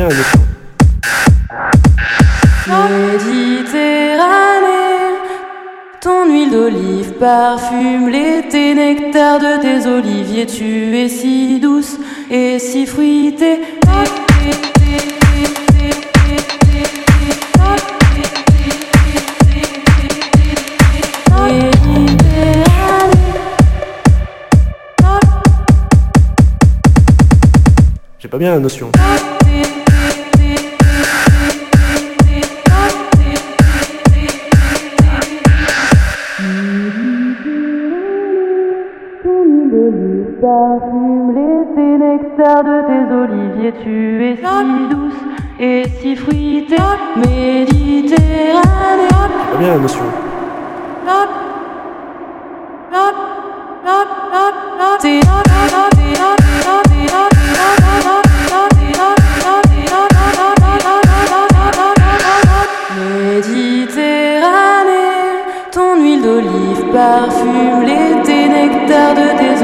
Méditerranée, ton huile d'olive parfume l'été, nectar de tes oliviers, tu es si douce et si fruitée. J'ai pas bien la notion. Parfume l'été, nectar de tes oliviers, tu es si douce et si fruitée. Méditerranée. Pas bien notion. Méditerranée, ton huile d'olive parfume l'été, nectar de tes